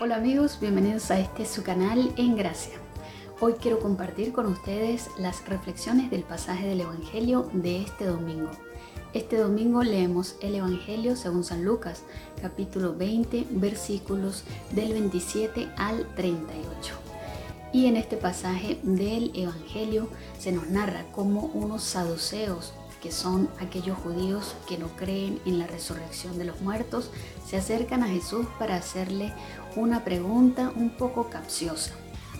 Hola amigos, bienvenidos a este su canal En Gracia. Hoy quiero compartir con ustedes las reflexiones del pasaje del Evangelio de este domingo. Este domingo leemos el Evangelio según San Lucas, capítulo 20, versículos del 27 al 38. Y en este pasaje del Evangelio se nos narra cómo unos saduceos que son aquellos judíos que no creen en la resurrección de los muertos, se acercan a Jesús para hacerle una pregunta un poco capciosa,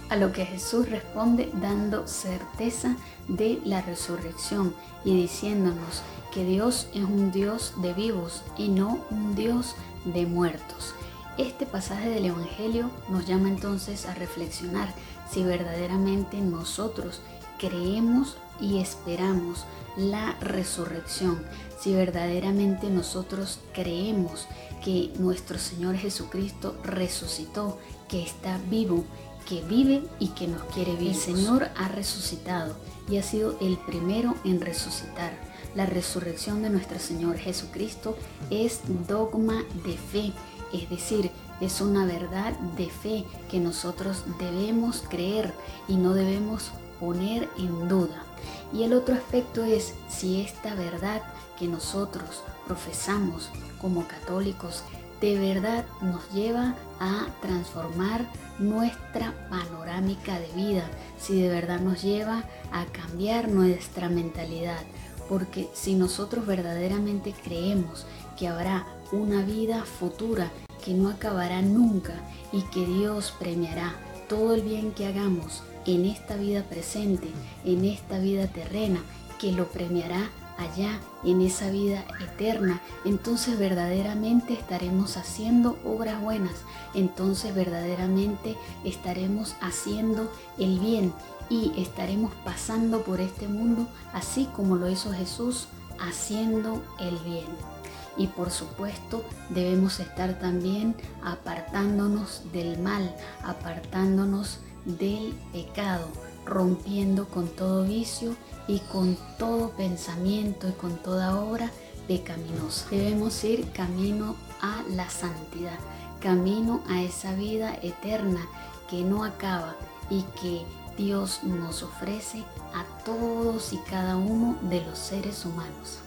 a lo que Jesús responde dando certeza de la resurrección y diciéndonos que Dios es un Dios de vivos y no un Dios de muertos. Este pasaje del Evangelio nos llama entonces a reflexionar si verdaderamente nosotros creemos y esperamos la resurrección, si verdaderamente nosotros creemos que nuestro Señor Jesucristo resucitó, que está vivo, que vive y que nos quiere vivir. El Señor ha resucitado y ha sido el primero en resucitar. La resurrección de nuestro Señor Jesucristo es dogma de fe, es decir, es una verdad de fe que nosotros debemos creer y no debemos poner en duda. Y el otro aspecto es si esta verdad que nosotros profesamos como católicos de verdad nos lleva a transformar nuestra panorámica de vida, si de verdad nos lleva a cambiar nuestra mentalidad. Porque si nosotros verdaderamente creemos que habrá una vida futura que no acabará nunca y que Dios premiará todo el bien que hagamos en esta vida presente, en esta vida terrena, que lo premiará allá en esa vida eterna, entonces verdaderamente estaremos haciendo obras buenas, entonces verdaderamente estaremos haciendo el bien y estaremos pasando por este mundo así como lo hizo Jesús, haciendo el bien. Y por supuesto debemos estar también apartándonos del mal, apartándonos del pecado, rompiendo con todo vicio y con todo pensamiento y con toda obra pecaminosa. Debemos ir camino a la santidad, camino a esa vida eterna que no acaba y que Dios nos ofrece a todos y cada uno de los seres humanos.